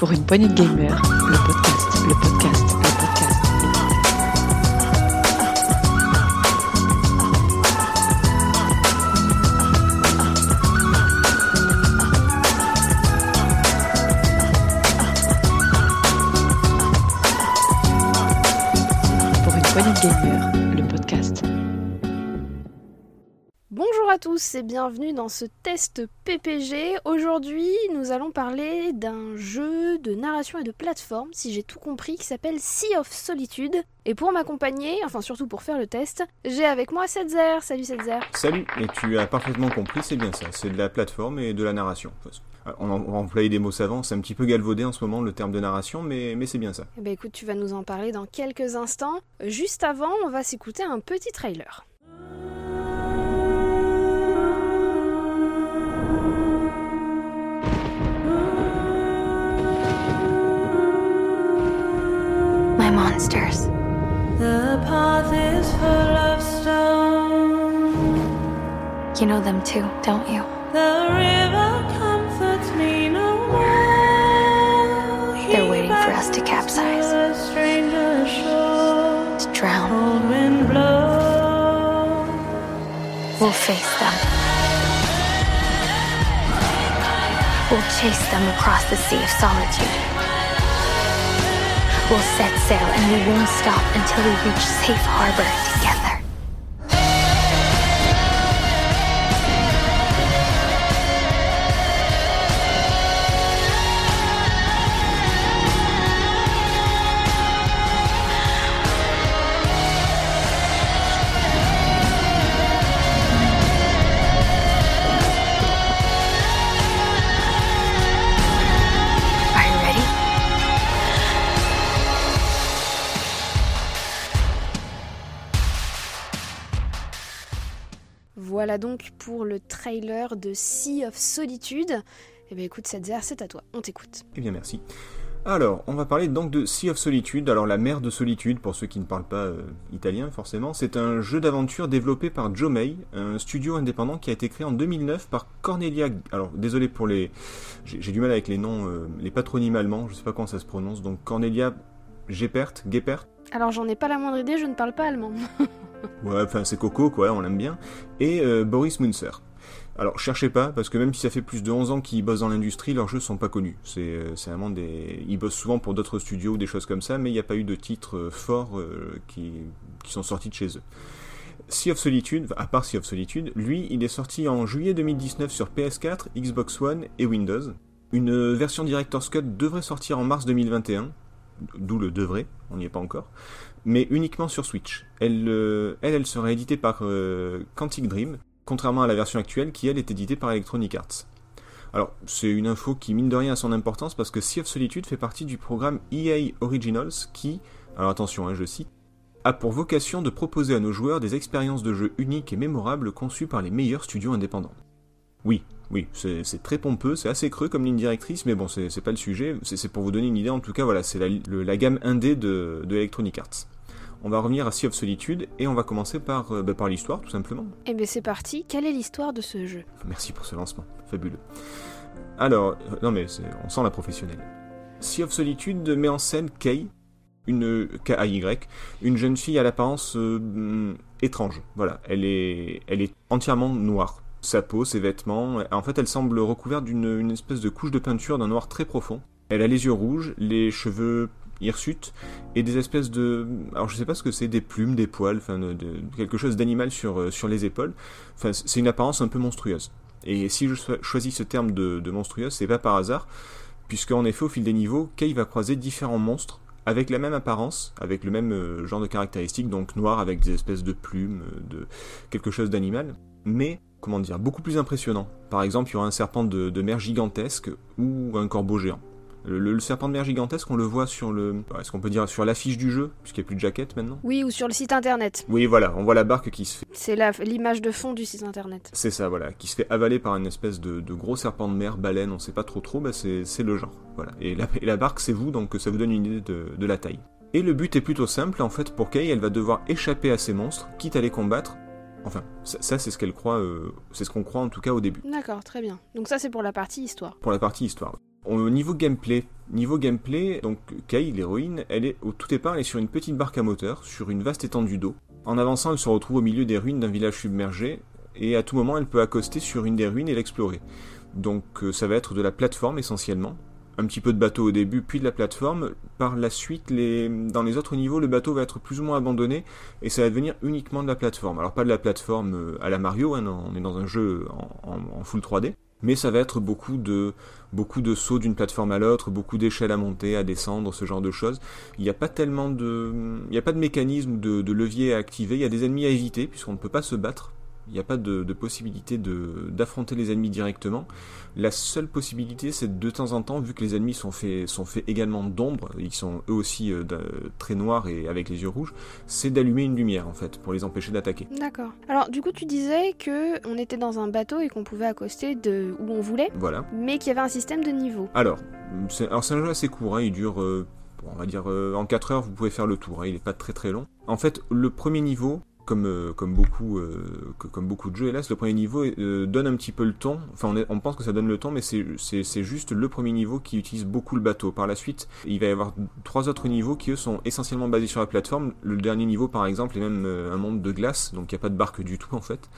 Pour une poignée de gamers, le podcast, le podcast, le podcast. Tous et bienvenue dans ce test PPG. Aujourd'hui, nous allons parler d'un jeu de narration et de plateforme, si j'ai tout compris, qui s'appelle Sea of Solitude. Et pour m'accompagner, enfin surtout pour faire le test, j'ai avec moi Setzer. Salut Setzer. Salut, et tu as parfaitement compris, c'est bien ça, c'est de la plateforme et de la narration. Euh, On va employer des mots savants, c'est un petit peu galvaudé en ce moment le terme de narration, mais, mais c'est bien ça. Eh ben écoute, tu vas nous en parler dans quelques instants. Juste avant, on va s'écouter un petit trailer. Monsters. The path is full of stone. You know them too, don't you? The river comforts me no more. They're waiting for us to capsize. A stranger shore. To drown. Cold wind blows. We'll face them. We'll chase them across the sea of solitude. We'll set sail and we won't stop until we reach safe harbor together. Voilà donc pour le trailer de Sea of Solitude. Eh ben écoute Setzer, c'est à toi, on t'écoute. Eh bien merci. Alors, on va parler donc de Sea of Solitude, alors la mer de solitude pour ceux qui ne parlent pas euh, italien forcément. C'est un jeu d'aventure développé par Joe May, un studio indépendant qui a été créé en 2009 par Cornelia... Alors désolé pour les... J'ai du mal avec les noms, euh, les patronymes allemands, je sais pas comment ça se prononce, donc Cornelia Geppert, Geppert Alors j'en ai pas la moindre idée, je ne parle pas allemand. Ouais, enfin c'est Coco, quoi, on l'aime bien. Et euh, Boris Munzer. Alors cherchez pas, parce que même si ça fait plus de 11 ans qu'ils bossent dans l'industrie, leurs jeux sont pas connus. C'est euh, c'est vraiment des... Ils bossent souvent pour d'autres studios ou des choses comme ça, mais il n'y a pas eu de titres euh, forts qui, qui sont sortis de chez eux. Sea of Solitude, à part Sea of Solitude, lui, il est sorti en juillet 2019 sur PS4, Xbox One et Windows. Une version Director's Cut devrait sortir en mars 2021, d'où le devrait, on n'y est pas encore, mais uniquement sur Switch. Elle, euh, elle, sera éditée par euh, Quantic Dream, contrairement à la version actuelle qui, elle, est éditée par Electronic Arts. Alors, c'est une info qui, mine de rien, a son importance parce que Sea of Solitude fait partie du programme EA Originals qui, alors attention, hein, je cite, a pour vocation de proposer à nos joueurs des expériences de jeu uniques et mémorables conçues par les meilleurs studios indépendants. Oui, oui, c'est très pompeux, c'est assez creux comme ligne directrice, mais bon, c'est pas le sujet, c'est pour vous donner une idée, en tout cas, voilà, c'est la, gamme indé de, de Electronic Arts. On va revenir à Sea of Solitude et on va commencer par, euh, bah, par l'histoire, tout simplement. Eh ben c'est parti, quelle est l'histoire de ce jeu? Merci pour ce lancement, fabuleux. Alors, euh, non mais on sent la professionnelle. Sea of Solitude met en scène Kay, une K-A-Y, une jeune fille à l'apparence euh, hum, étrange. Voilà, elle est, elle est entièrement noire. Sa peau, ses vêtements, en fait, elle semble recouverte d'une une espèce de couche de peinture d'un noir très profond. Elle a les yeux rouges, les cheveux hirsutes et des espèces de, alors je sais pas ce que c'est, des plumes, des poils, enfin de, de- quelque chose d'animal sur euh, sur les épaules. Enfin, c'est une apparence un peu monstrueuse. Et si je cho- choisis ce terme de, de monstrueuse, c'est pas par hasard, puisque en effet, au fil des niveaux, Kay va croiser différents monstres avec la même apparence, avec le même euh, genre de caractéristiques, donc noir avec des espèces de plumes, euh, de quelque chose d'animal, mais comment dire, beaucoup plus impressionnant. Par exemple, il y aura un serpent de, de mer gigantesque ou un corbeau géant. Le, le- le serpent de mer gigantesque, on le voit sur le, est-ce qu'on peut dire sur l'affiche du jeu, puisqu'il n'y a plus de jaquette maintenant? Oui, ou sur le site internet. Oui, voilà, on voit la barque qui se fait C'est l'image de fond du site internet. C'est ça, voilà, qui se fait avaler par une espèce de, de gros serpent de mer, baleine, on sait pas trop trop, bah c'est c'est le genre. Voilà. Et la, et la barque, c'est vous, donc ça vous donne une idée de, de la taille. Et le but est plutôt simple, en fait, pour Kay, elle va devoir échapper à ces monstres, quitte à les combattre. Enfin, ça, ça, c'est ce qu'elle croit, euh, c'est ce qu'on croit en tout cas au début. D'accord, très bien. Donc ça c'est pour la partie histoire. Pour la partie histoire. Au niveau gameplay, Niveau gameplay, donc Kay, l'héroïne, elle est au tout départ, elle est sur une petite barque à moteur, sur une vaste étendue d'eau. En avançant, elle se retrouve au milieu des ruines d'un village submergé, et à tout moment, elle peut accoster sur une des ruines et l'explorer. Donc euh, ça va être de la plateforme essentiellement. Un petit peu de bateau au début, puis de la plateforme. Par la suite, les... dans les autres niveaux, le bateau va être plus ou moins abandonné et ça va devenir uniquement de la plateforme. Alors pas de la plateforme euh, à la Mario, hein, on est dans un jeu en full 3D, mais ça va être beaucoup de, beaucoup de sauts d'une plateforme à l'autre, beaucoup d'échelles à monter, à descendre, ce genre de choses. Il n'y a pas tellement de, il n'y a pas de mécanisme de, de levier à activer. Il y a des ennemis à éviter puisqu'on ne peut pas se battre. Il n'y a pas de, de possibilité de- d'affronter les ennemis directement. La seule possibilité, c'est de temps en temps, vu que les ennemis sont faits, sont également d'ombre, ils sont eux aussi euh, très noirs et avec les yeux rouges, c'est d'allumer une lumière en fait pour les empêcher d'attaquer. D'accord. Alors du coup tu disais que on était dans un bateau et qu'on pouvait accoster de où on voulait, Voilà. mais qu'il y avait un système de niveau. Alors, c'est alors c'est un jeu assez court, hein, il dure, euh, on va dire, euh, en 4 heures, vous pouvez faire le tour, hein, il n'est pas très très long. En fait, le premier niveau, comme, euh, comme, beaucoup, euh, comme beaucoup de jeux, hélas, le premier niveau euh, donne un petit peu le ton, enfin on, est- on pense que ça donne le ton, mais c'est- juste le premier niveau qui utilise beaucoup le bateau. Par la suite, il va y avoir trois autres niveaux qui eux sont essentiellement basés sur la plateforme. Le dernier niveau, par exemple, est même un monde de glace, donc il n'y a pas de barque du tout en fait.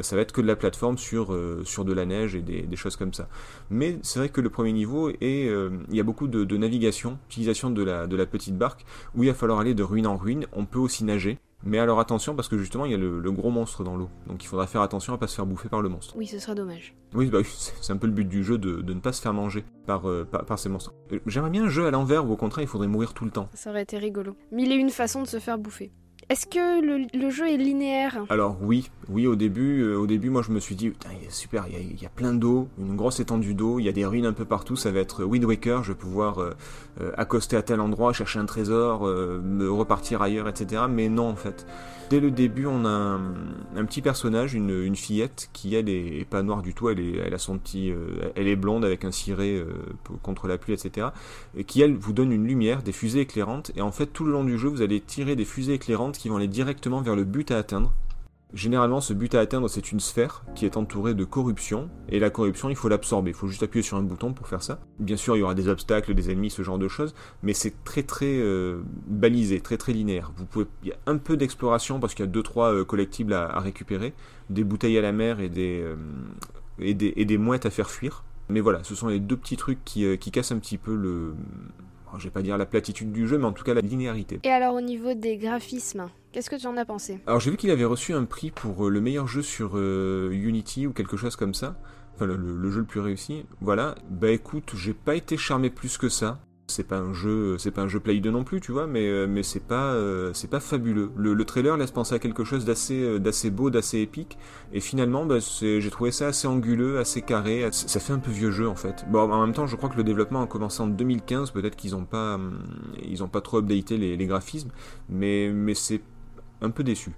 Ça va être que de la plateforme sur, sur de la neige et des, des choses comme ça. Mais c'est vrai que le premier niveau est, il y a beaucoup de, de navigation, utilisation de la, de la petite barque, où il va falloir aller de ruine en ruine. On peut aussi nager, mais alors attention parce que justement il y a le, le gros monstre dans l'eau, donc il faudra faire attention à pas se faire bouffer par le monstre. Oui, ce serait dommage. Oui, bah oui, c'est un peu le but du jeu de, de ne pas se faire manger par, euh, par, par ces monstres. Euh, J'aimerais bien un jeu à l'envers où au contraire il faudrait mourir tout le temps. Ça aurait été rigolo. Mille et une façons de se faire bouffer. Est-ce que le, jeu est linéaire Alors oui, oui au début, euh, au début moi je me suis dit Putain, super, il y, a, y a plein d'eau, une grosse étendue d'eau, il y a des ruines un peu partout, ça va être Wind Waker, je vais pouvoir euh, euh, accoster à tel endroit, chercher un trésor, me repartir ailleurs, etc. Mais non en fait. Dès le début on a un, petit personnage, une, fillette qui elle est, pas noire du tout, elle, est, elle a son euh, elle est blonde avec un ciré euh, contre la pluie, etc. Et qui elle vous donne une lumière, des fusées éclairantes, et en fait tout le long du jeu vous allez tirer des fusées éclairantes qui vont aller directement vers le but à atteindre. Généralement, ce but à atteindre, c'est une sphère qui est entourée de corruption, et la corruption, il faut l'absorber. Il faut juste appuyer sur un bouton pour faire ça. Bien sûr, il y aura des obstacles, des ennemis, ce genre de choses, mais c'est très très euh, balisé, très très linéaire. Vous pouvez, il y a un peu d'exploration parce qu'il y a deux trois euh, collectibles à, récupérer, des bouteilles à la mer et des, euh, et des et des mouettes à faire fuir. Mais voilà, ce sont les deux petits trucs qui, qui cassent un petit peu le, je vais pas dire la platitude du jeu, mais en tout cas la linéarité. Et alors au niveau des graphismes, qu'est-ce que tu en as pensé Alors j'ai vu qu'il avait reçu un prix pour euh, le meilleur jeu sur euh, Unity ou quelque chose comme ça. Enfin le, jeu le plus réussi. Voilà. Bah écoute, j'ai pas été charmé plus que ça. C'est pas un jeu, c'est pas un jeu Play 2 non plus, tu vois, mais euh, mais c'est pas euh, c'est pas fabuleux. Le, le trailer laisse penser à quelque chose d'assez euh, d'assez beau, d'assez épique, et finalement, bah, j'ai trouvé ça assez anguleux, assez carré. Ça fait un peu vieux jeu en fait. Bon, en même temps, je crois que le développement a commencé en 2015. Peut-être qu'ils ont pas hum, ils ont pas trop updaté les, les graphismes, mais mais c'est un peu déçu.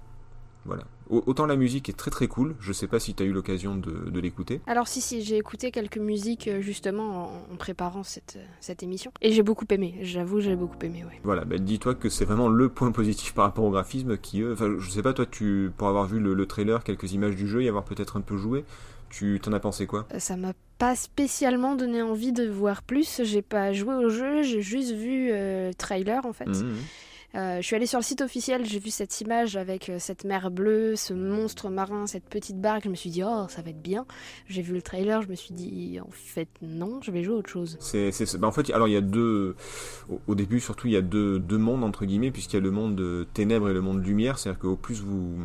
Voilà. Au- Autant la musique est très très cool, je sais pas si tu as eu l'occasion de, de l'écouter. Alors si si, j'ai écouté quelques musiques euh, justement en, en préparant cette, euh, cette émission. Et j'ai beaucoup aimé, j'avoue j'ai beaucoup aimé, ouais. Voilà, bah, dis-toi que c'est vraiment le point positif par rapport au graphisme qui, eux, enfin, je sais pas, toi, tu, pour avoir vu le, le trailer, quelques images du jeu y avoir peut-être un peu joué, tu t'en as pensé quoi? Euh, Ça m'a pas spécialement donné envie de voir plus, j'ai pas joué au jeu, j'ai juste vu euh, le trailer en fait. Mhm. Euh, je suis allée sur le site officiel, j'ai vu cette image avec euh, cette mer bleue, ce monstre marin, cette petite barque. Je me suis dit, oh, ça va être bien. J'ai vu le trailer, je me suis dit, en fait, non, je vais jouer à autre chose. C'est, bah, en fait, alors il y a deux, au, début surtout, il y a deux, deux mondes entre guillemets, puisqu'il y a le monde euh, ténèbres et le monde lumière. C'est-à-dire qu'au plus vous,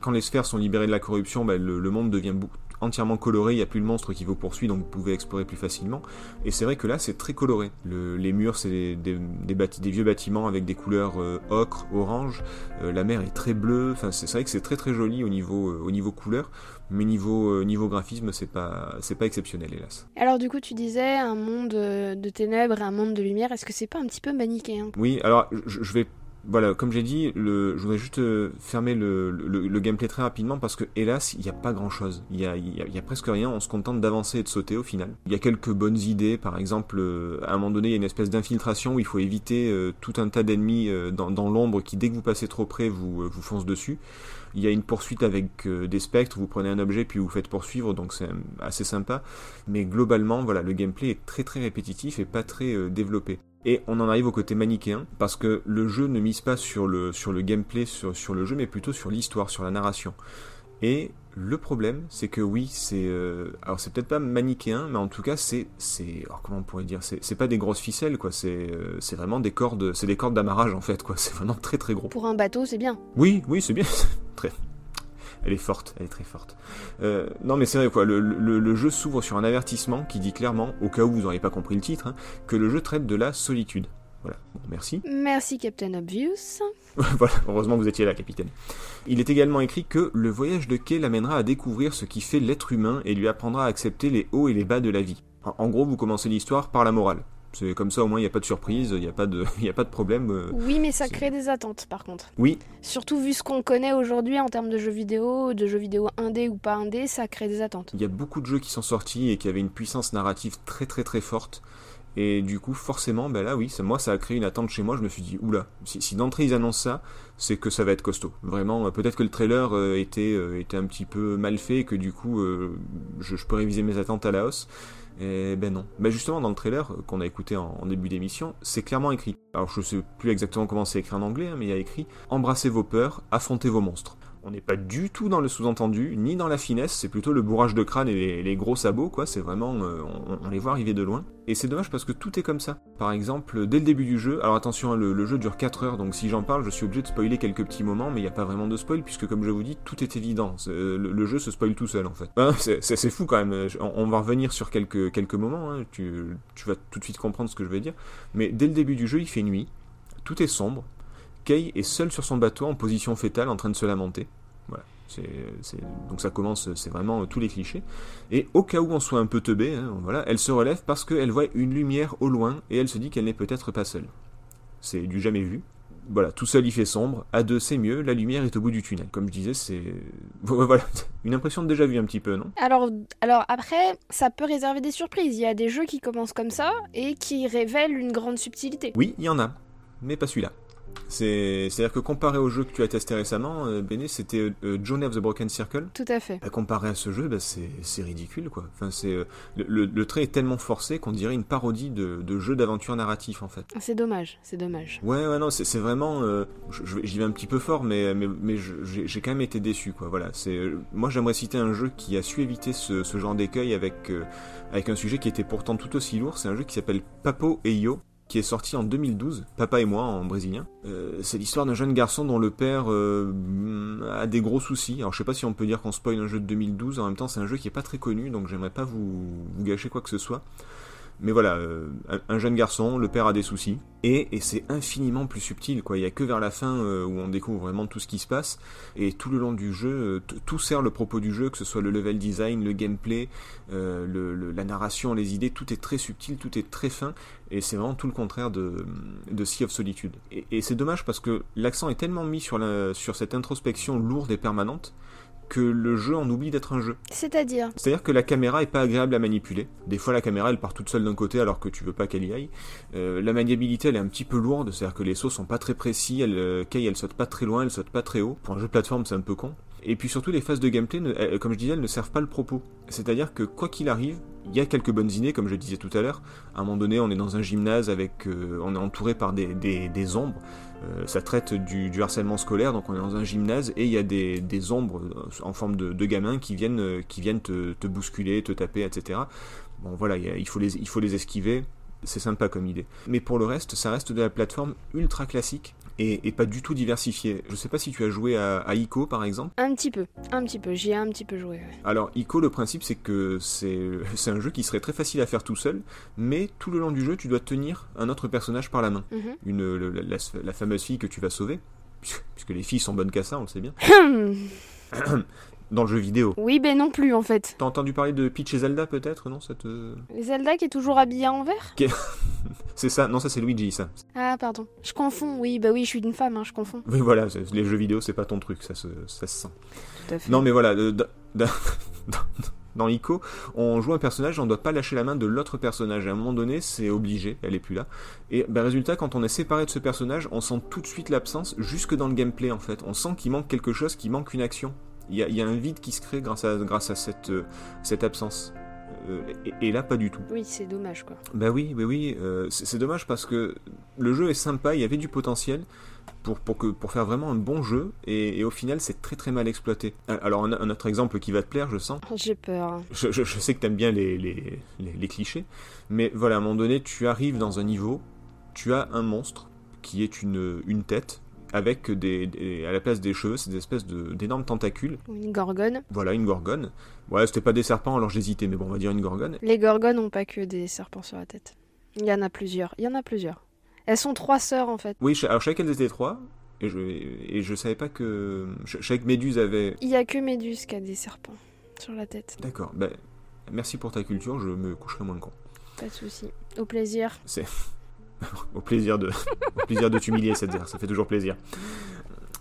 quand les sphères sont libérées de la corruption, bah, le, le monde devient beaucoup- entièrement coloré. Il n'y a plus le monstre qui vous poursuit, donc vous pouvez explorer plus facilement. Et c'est vrai que là, c'est très coloré. Le- les murs, c'est des, des, des bâti- des vieux bâtiments avec des couleurs euh, ocre, orange. Euh, la mer est très bleue. Enfin, c'est, vrai que c'est très très joli au niveau, euh, au niveau couleur, mais niveau, niveau graphisme, c'est pas, c'est pas exceptionnel, hélas. Alors, du coup, tu disais un monde de ténèbres et un monde de lumière. Est-ce que c'est pas un petit peu manichéen? Oui, alors je, je vais voilà, comme j'ai dit, le, je voudrais juste euh, fermer le, le- le gameplay très rapidement parce que hélas, il n'y a pas grand chose. Il y a, a- a presque rien, on se contente d'avancer et de sauter au final. Il y a quelques bonnes idées, par exemple, euh, à un moment donné, il y a une espèce d'infiltration où il faut éviter euh, tout un tas d'ennemis dans, l'ombre qui, dès que vous passez trop près, vous, vous foncent dessus. Il y a une poursuite avec des spectres, vous prenez un objet puis vous faites poursuivre, donc c'est assez sympa. Mais globalement, voilà, le gameplay est très très répétitif et pas très développé. Et on en arrive au côté manichéen, parce que le jeu ne mise pas sur le, sur le gameplay, sur, sur le jeu, mais plutôt sur l'histoire, sur la narration. Et le problème, c'est que oui, c'est... euh, alors c'est peut-être pas manichéen, mais en tout cas, c'est... c'est alors comment on pourrait dire C'est pas des grosses ficelles, quoi. C'est euh, c'est vraiment des cordes... C'est des cordes d'amarrage, en fait, quoi. C'est vraiment très très gros. Pour un bateau, c'est bien. Oui, oui, c'est bien. très. Elle est forte, elle est très forte. Euh, non, mais c'est vrai quoi. Le, le- le jeu s'ouvre sur un avertissement qui dit clairement, au cas où vous n'auriez pas compris le titre, hein, que le jeu traite de la solitude. Voilà. Bon, merci. Merci Captain Obvious. voilà. Heureusement que vous étiez là, capitaine. Il est également écrit que le voyage de Kay l'amènera à découvrir ce qui fait l'être humain et lui apprendra à accepter les hauts et les bas de la vie. En, en gros, vous commencez l'histoire par la morale. C'est comme ça, au moins, il n'y a pas de surprise, il n'y a pas de, il y a pas de problème. euh. Oui, mais ça crée des attentes par contre. Oui, Surtout vu ce qu'on connaît aujourd'hui en termes de jeux vidéo, de jeux vidéo indé ou pas indé, ça crée des attentes. Il y a beaucoup de jeux qui sont sortis et qui avaient une puissance narrative très très très forte. Et du coup, forcément, ben là, oui, ça, moi, ça a créé une attente chez moi. Je me suis dit, oula, si, d'entrée ils annoncent ça, c'est que ça va être costaud. Vraiment, euh, peut-être que le trailer euh, était, euh, était un petit peu mal fait et que du coup, je, peux réviser mes attentes à la hausse. Et ben non. Ben justement, dans le trailer qu'on a écouté en, en début d'émission, c'est clairement écrit. Alors, je sais plus exactement comment c'est écrit en anglais, hein, mais il y a écrit Embrassez vos peurs, affrontez vos monstres. On n'est pas du tout dans le sous-entendu, ni dans la finesse, c'est plutôt le bourrage de crâne et les, gros sabots, quoi. C'est vraiment. euh, on, les voit arriver de loin. Et c'est dommage parce que tout est comme ça. Par exemple, dès le début du jeu, alors attention, hein, le, jeu dure 4 heures, donc si j'en parle, je suis obligé de spoiler quelques petits moments, mais il n'y a pas vraiment de spoil, puisque comme je vous dis, tout est évident. C'est- Le, jeu se spoil tout seul, en fait. Hein, c'est- fou quand même. On, va revenir sur quelques, quelques moments, hein. tu, tu vas tout de suite comprendre ce que je veux dire. Mais dès le début du jeu, il fait nuit, tout est sombre. Kay est seul sur son bateau en position fétale en train de se lamenter. Voilà. Donc ça commence, c'est vraiment euh, tous les clichés. Et au cas où on soit un peu teubé, hein, voilà, elle se relève parce qu'elle voit une lumière au loin et elle se dit qu'elle n'est peut-être pas seule. C'est du jamais vu. Voilà, tout seul il fait sombre, à deux c'est mieux, la lumière est au bout du tunnel. Comme je disais, c'est... Voilà, une impression de déjà vu un petit peu, non? Alors, alors après, ça peut réserver des surprises. Il y a des jeux qui commencent comme ça et qui révèlent une grande subtilité. Oui, il y en a, mais pas celui-là. C'est, c'est-à-dire que comparé au jeu que tu as testé récemment, euh, Béné, c'était euh, Journey of the Broken Circle. Tout à fait. Bah, comparé à ce jeu, bah, c'est, ridicule, quoi. Enfin, c'est, euh, le, trait est tellement forcé qu'on dirait une parodie de, de jeu d'aventure narratif, en fait. C'est dommage, c'est dommage. Ouais, ouais, non, c'est, vraiment. euh, j'y vais un petit peu fort, mais, mais, mais je- j'ai, quand même été déçu, quoi. Voilà. Euh, moi, j'aimerais citer un jeu qui a su éviter ce, ce genre d'écueil avec, euh, avec un sujet qui était pourtant tout aussi lourd. C'est un jeu qui s'appelle Papo et Yo qui est sorti en 2012, Papa et moi en brésilien. Euh, c'est l'histoire d'un jeune garçon dont le père euh, a des gros soucis. Alors je sais pas si on peut dire qu'on spoil un jeu de 2012, en même temps c'est un jeu qui est pas très connu, donc j'aimerais pas vous, gâcher quoi que ce soit. Mais voilà, euh, un, un jeune garçon, le père a des soucis, et, c'est infiniment plus subtil, quoi. Il y a que vers la fin où on découvre vraiment tout ce qui se passe, et tout le long du jeu, tout sert le propos du jeu, que ce soit le level design, le gameplay, la narration, les idées, tout est très subtil, tout est très fin, et c'est vraiment tout le contraire de, de Sea of Solitude. Et, et c'est dommage parce que l'accent est tellement mis sur, la, sur cette introspection lourde et permanente que le jeu en oublie d'être un jeu. C'est-à-dire? C'est-à-dire que la caméra est pas agréable à manipuler. Des fois, la caméra elle part toute seule d'un côté alors que tu veux pas qu'elle y aille. Euh, la maniabilité elle est un petit peu lourde, c'est-à-dire que les sauts sont pas très précis. Elle, euh, Kay elle saute pas très loin, elle saute pas très haut. Pour un jeu de plateforme, c'est un peu con. Et puis surtout, les phases de gameplay, elles- comme je disais, elles ne servent pas le propos. C'est-à-dire que quoi qu'il arrive, il y a quelques bonnes idées, comme je disais tout à l'heure. À un moment donné, on est dans un gymnase avec, euh, on est entouré par des, des, ombres. Euh, ça traite du, du harcèlement scolaire, donc on est dans un gymnase et il y a des, des ombres euh, en forme de, de gamins qui viennent, qui viennent te, te bousculer, te taper, etc. Bon voilà, il faut les, il faut les esquiver. C'est sympa comme idée. Mais pour le reste, ça reste de la plateforme ultra classique et, et pas du tout diversifiée. Je sais pas si tu as joué à, à Ico par exemple. Un petit peu, un petit peu, j'y ai un petit peu joué. ouais. Alors Ico, le principe c'est que c'est un jeu qui serait très facile à faire tout seul, mais tout le long du jeu, tu dois tenir un autre personnage par la main. Mhm. Une, le- la, la- la fameuse fille que tu vas sauver, puisque puisque les filles sont bonnes qu'à ça, on le sait bien. dans le jeu vidéo. Oui, ben non plus en fait. T'as entendu parler de Peach et Zelda peut-être, non ça te... Zelda qui est toujours habillé en vert C'est ça Non, ça c'est Luigi, ça. Ah, pardon. Je confonds, oui, bah oui, je suis une femme, hein, je confonds. Oui, voilà, les jeux vidéo, c'est pas ton truc, ça se, ça se sent. Tout à fait. Non, mais voilà, de- dans Ico, on joue un personnage, on doit pas lâcher la main de l'autre personnage. À un moment donné, c'est obligé, elle est plus là. Et ben, résultat, quand on est séparé de ce personnage, on sent tout de suite l'absence, jusque dans le gameplay en fait. On sent qu'il manque quelque chose, qu'il manque une action. Il y a, il y a un vide qui se crée grâce à, grâce à cette, euh, cette absence. Euh, et, et là, pas du tout. Oui, c'est dommage quoi. Bah oui, oui, oui. euh, c'est dommage parce que le jeu est sympa, il y avait du potentiel pour, pour, que, pour faire vraiment un bon jeu, et, et au final, c'est très très mal exploité. Euh, Alors, un, un autre exemple qui va te plaire, je sens. J'ai peur. Je, je- je sais que t'aimes bien les, les, les, les clichés, mais voilà, à un moment donné, tu arrives dans un niveau, tu as un monstre qui est une, une tête. Avec des, des- à la place des cheveux, c'est des espèces de- d'énormes tentacules. Une gorgone. Voilà, une gorgone. Ouais, c'était pas des serpents, alors j'hésitais, mais bon, on va dire une gorgone. Les gorgones n'ont pas que des serpents sur la tête. Il y en a plusieurs. Il y en a plusieurs. Elles sont trois sœurs en fait. Oui, alors qu'elles étaient trois, et je, et je savais pas que. Je, je savais que Méduse avait. Il y a que Méduse qui a des serpents sur la tête. D'accord, ben, merci pour ta culture, je me coucherai moins con. Pas de souci. Au plaisir. C'est. au plaisir de. au plaisir de t'humilier, cette ça fait toujours plaisir.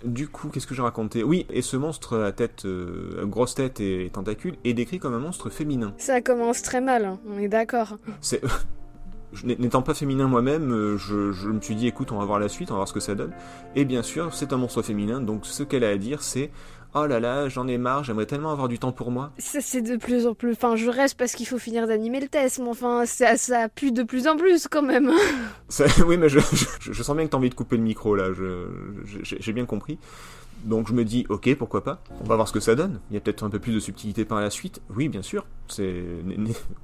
Du coup, qu'est-ce que j'ai raconté? Oui, et ce monstre à tête. euh, grosse tête et tentacules est décrit comme un monstre féminin. Ça commence très mal, hein, on est d'accord. C'est. N'étant pas féminin moi-même, euh, je, je me suis dit, écoute, on va voir la suite, on va voir ce que ça donne. Et bien sûr, c'est un monstre féminin, donc ce qu'elle a à dire, c'est Oh là là, j'en ai marre, j'aimerais tellement avoir du temps pour moi. Ça, c'est de plus en plus. Enfin, je reste parce qu'il faut finir d'animer le test, mais enfin, ça, ça pue de plus en plus quand même. Ça- oui, mais je, je, je sens bien que t'as envie de couper le micro là, j'ai bien compris. Donc je me dis, ok, pourquoi pas, on va voir ce que ça donne. Il y a peut-être un peu plus de subtilité par la suite. Oui, bien sûr, c'est,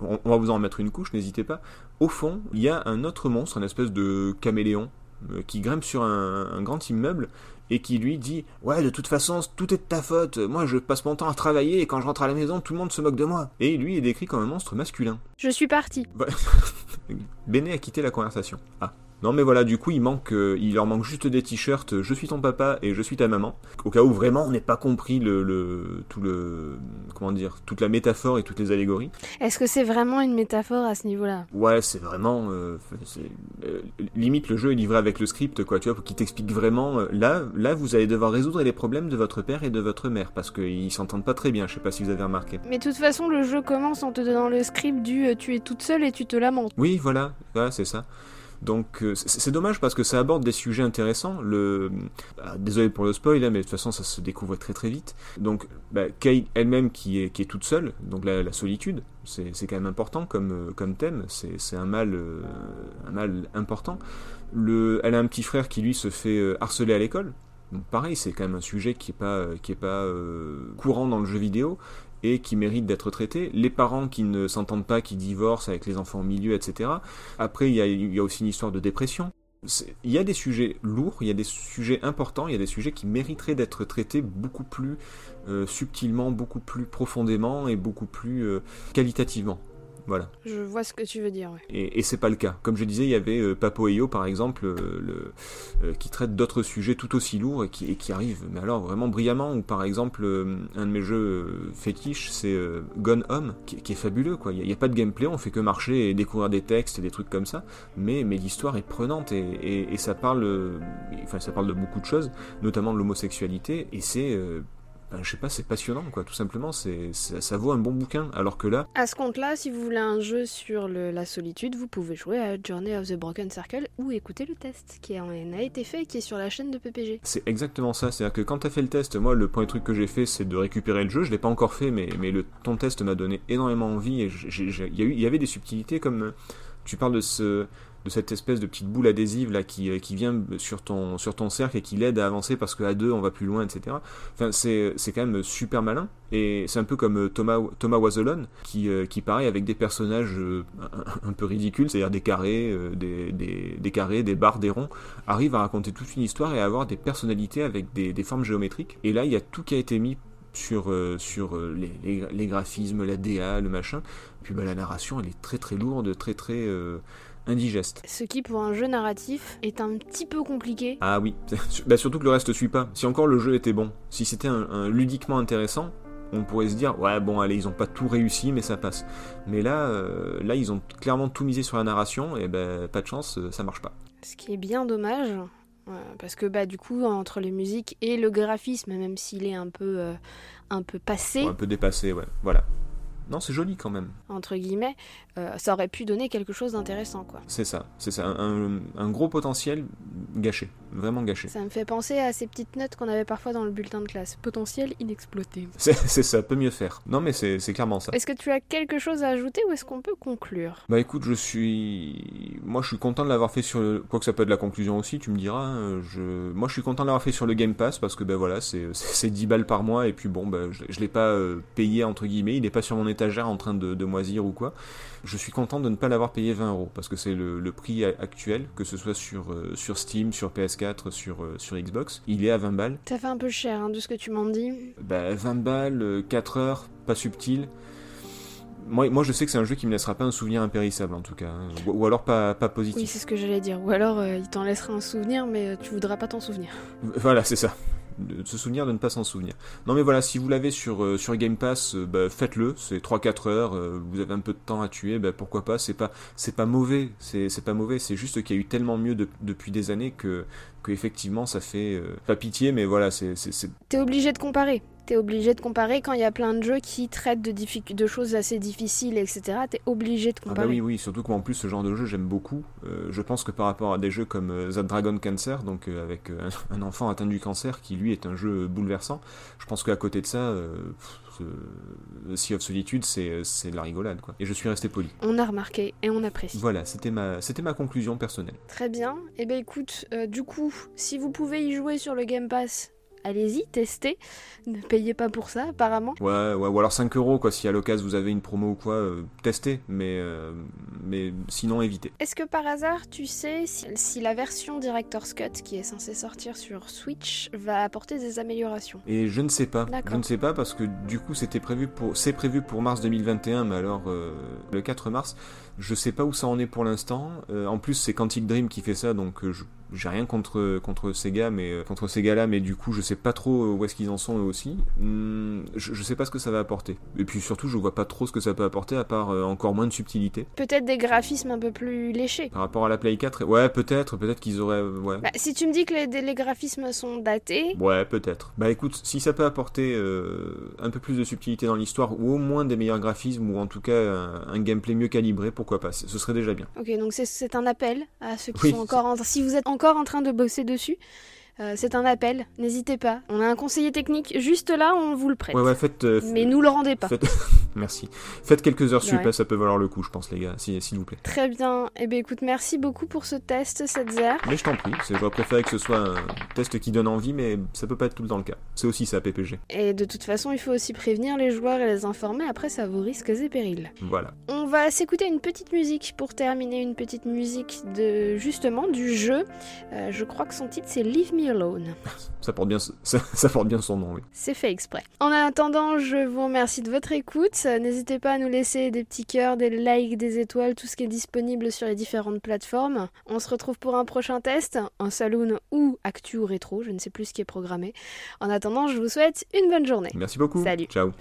on va vous en mettre une couche, n'hésitez pas. Au fond, il y a un autre monstre, un espèce de caméléon, euh, qui grimpe sur un, un grand immeuble et qui lui dit Ouais, de toute façon, tout est de ta faute. Moi, je passe mon temps à travailler et quand je rentre à la maison, tout le monde se moque de moi. Et lui est décrit comme un monstre masculin. Je suis partie. Béné a quitté la conversation. Ah. Non mais voilà, du coup il manque, euh, il leur manque juste des t-shirts euh, je suis ton papa et je suis ta maman. Au cas où vraiment on n'ait pas compris le, le- tout le comment dire toute la métaphore et toutes les allégories. Est-ce que c'est vraiment une métaphore à ce niveau-là? Ouais c'est vraiment euh, euh, limite le jeu est livré avec le script quoi tu vois qu'il t'explique vraiment euh, là là vous allez devoir résoudre les problèmes de votre père et de votre mère parce qu'ils s'entendent pas très bien. Je sais pas si vous avez remarqué. Mais de toute façon, le jeu commence en te donnant le script du tu es toute seule et tu te lamentes. Oui, voilà, voilà c'est ça. Donc euh, c'est dommage parce que ça aborde des sujets intéressants. Le... ah, désolé pour le spoil, hein, mais de toute façon ça se découvre très très vite. Donc bah, Kate elle-même qui est, qui est toute seule, donc la, solitude, c'est quand même important comme, euh, comme thème, c'est un mal, euh, un mal important. Le... Elle a un petit frère qui lui se fait harceler à l'école. Donc pareil, c'est quand même un sujet qui est pas, qui est pas courant dans le jeu vidéo et qui mérite d'être traité. Les parents qui ne s'entendent pas, qui divorcent avec les enfants au milieu, etc. Après, il y a, aussi une histoire de dépression. Il y a des sujets lourds, il y a des sujets importants, il y a des sujets qui mériteraient d'être traités beaucoup plus euh, subtilement, beaucoup plus profondément et beaucoup plus euh, qualitativement. Voilà. Je vois ce que tu veux dire, ouais. Et, et c'est pas le cas. Comme je disais, il y avait euh, Papo et Yo, par exemple, euh, le, euh, qui traite d'autres sujets tout aussi lourds et qui, et qui arrivent, mais alors vraiment brillamment. Ou par exemple, euh, un de mes jeux fétiches, c'est Gone Home, qui, qui est fabuleux. quoi. Il n'y a, pas de gameplay, on fait que marcher et découvrir des textes et des trucs comme ça. Mais, mais l'histoire est prenante et, et- et ça parle, enfin, ça parle de beaucoup de choses, notamment de l'homosexualité. Et c'est, ben, je sais pas, c'est passionnant, quoi. Tout simplement, c'est, ça, ça vaut un bon bouquin. Alors que là, À ce compte-là, si vous voulez un jeu sur le- la solitude, vous pouvez jouer à Journey of the Broken Circle ou écouter le test qui en a été fait et qui est sur la chaîne de PPG. C'est exactement ça, c'est-à-dire que quand t'as fait le test, moi le premier truc que j'ai fait c'est de récupérer le jeu, je l'ai pas encore fait mais, mais le, ton test m'a donné énormément envie et il y, y avait des subtilités comme euh, tu parles de ce de cette espèce de petite boule adhésive là qui, euh, qui vient sur ton, sur ton cercle et qui l'aide à avancer parce qu'à deux on va plus loin etc. Enfin c'est, quand même super malin et c'est un peu comme euh, Thomas, Thomas Was Alone qui, euh, qui pareil avec des personnages un, peu ridicules, c'est-à-dire des carrés, des, des, carrés, des barres, des ronds, arrive à raconter toute une histoire et à avoir des personnalités avec des, des formes géométriques. Et là, il y a tout qui a été mis sur, sur les, les, graphismes, la DA, le machin. Puis bah, la narration, elle est très très lourde, très très indigeste. Ce qui, pour un jeu narratif, est un petit peu compliqué. Ah oui, bah, surtout que le reste suit pas. Si encore le jeu était bon, si c'était un, un ludiquement intéressant, on pourrait se dire ouais bon allez ils ont pas tout réussi mais ça passe. Mais là euh, là ils ont clairement tout misé sur la narration et ben pas de chance euh, ça marche pas. Ce qui est bien dommage, euh, parce que bah du coup entre les musiques et le graphisme, même s'il est un peu euh, un peu passé un peu dépassé ouais voilà. Non c'est joli quand même. entre guillemets, euh, ça aurait pu donner quelque chose d'intéressant quoi. C'est ça c'est ça un, gros potentiel gâché vraiment gâché. Ça me fait penser à ces petites notes qu'on avait parfois dans le bulletin de classe. Potentiel inexploité. C'est ça peut mieux faire. Non mais c'est clairement ça. Est-ce que tu as quelque chose à ajouter ou est-ce qu'on peut conclure? Bah écoute, je suis, moi je suis content de l'avoir fait sur le, quoi que ça peut être la conclusion aussi, tu me diras. hein, Je, moi je suis content de l'avoir fait sur le Game Pass parce que ben voilà, c'est c'est 10 balles par mois et puis bon, ben je, je l'ai pas euh, payé entre guillemets, il est pas sur mon étagère en train de, de moisir ou quoi. Je suis content de ne pas l'avoir payé 20 euros parce que c'est le, le prix actuel, que ce soit sur euh, sur Steam, sur PS4, sur euh, sur Xbox, il est à 20 balles. Ça fait un peu cher hein, de ce que tu m'en dis. Bah 20 balles, euh, 4 heures, pas subtil. Moi, moi je sais que c'est un jeu qui me laissera pas un souvenir impérissable en tout cas, hein. ou, ou alors pas, pas positif. Oui, c'est ce que j'allais dire. Ou alors euh, il t'en laissera un souvenir, mais euh, tu voudras pas t'en souvenir. Voilà, c'est ça. De se souvenir de ne pas s'en souvenir. Non mais voilà, si vous l'avez sur, euh, sur Game Pass, euh, bah, faites-le, c'est 3-4 heures, euh, vous avez un peu de temps à tuer, bah, pourquoi pas, c'est pas, pas mauvais, c'est pas mauvais, c'est juste qu'il y a eu tellement mieux de- depuis des années que, effectivement ça fait, pas pitié, mais voilà, c'est- T'es obligé de comparer. T'es obligé de comparer quand il y a plein de jeux qui traitent de, choses assez difficiles, etc. T'es obligé de Ah comparer. bah oui, oui, surtout qu'en plus ce genre de jeu j'aime beaucoup. Euh, je pense que par rapport à des jeux comme euh, The Dragon Cancer, donc euh, avec un, enfant atteint du cancer qui lui est un jeu bouleversant, je pense qu'à côté de ça, pff, Sea of Solitude c'est de la rigolade quoi. Et je suis resté poli. On a remarqué et on apprécie. Voilà, c'était ma, ma conclusion personnelle. Très bien. Et ben écoute, du coup, si vous pouvez y jouer sur le Game Pass, allez-y, testez. Ne payez pas pour ça, apparemment. Ouais, ouais, ou alors 5 euros quoi, si à l'occasion vous avez une promo ou quoi, euh, testez, mais, euh, mais sinon évitez. Est-ce que par hasard, tu sais si, si la version Director's Cut qui est censée sortir sur Switch va apporter des améliorations? Et je ne sais pas. Je ne sais pas parce que du coup c'était prévu pour c'est prévu pour mars 2021 mais alors euh, le 4 mars, je sais pas où ça en est pour l'instant. En plus c'est Quantic Dream qui fait ça donc je- j'ai rien contre contre Sega mais euh, contre Sega là mais du coup je sais pas trop euh, où est-ce qu'ils en sont eux aussi. Hum, je, je sais pas ce que ça va apporter. Et puis surtout je vois pas trop ce que ça peut apporter à part euh, encore moins de subtilité Peut-être des graphismes un peu plus léchés. par rapport à la Play 4. Ouais, peut-être, peut-être qu'ils auraient ouais. Bah, si tu me dis que les, les graphismes sont datés, Ouais, peut-être. Bah écoute, si ça peut apporter euh, un peu plus de subtilité dans l'histoire, ou au moins des meilleurs graphismes, ou en tout cas un, un gameplay mieux calibré, pourquoi pas, ce serait déjà bien. ok, donc c'est- un appel à ceux qui Oui, sont encore en... Si vous êtes encore en train de bosser dessus, euh, c'est un appel, n'hésitez pas. On a un conseiller technique juste là, on vous le prête. Ouais, ouais, faites... euh, Mais nous le rendez pas. faites... Merci. Faites quelques heures sup, ça peut valoir le coup, je pense, les gars, si- s'il vous plaît. Très bien. Eh bien écoute, merci beaucoup pour ce test, Setzer. Mais je t'en prie, j'aurais préféré que ce soit un test qui donne envie, mais ça peut pas être tout le temps le cas. C'est aussi ça, PPG. Et de toute façon, il faut aussi prévenir les joueurs et les informer, après ça vaut risques et périls. Voilà. On va s'écouter une petite musique pour terminer, une petite musique de justement du jeu. Euh, je crois que son titre c'est Leave Me Alone. Ça porte bien, ça, ça porte bien son nom, oui. C'est fait exprès. En attendant, je vous remercie de votre écoute. N'hésitez pas à nous laisser des petits cœurs, des likes, des étoiles, tout ce qui est disponible sur les différentes plateformes. On se retrouve pour un prochain test, un saloon ou actu ou rétro, je ne sais plus ce qui est programmé. En attendant, je vous souhaite une bonne journée. Merci beaucoup. Salut. Ciao.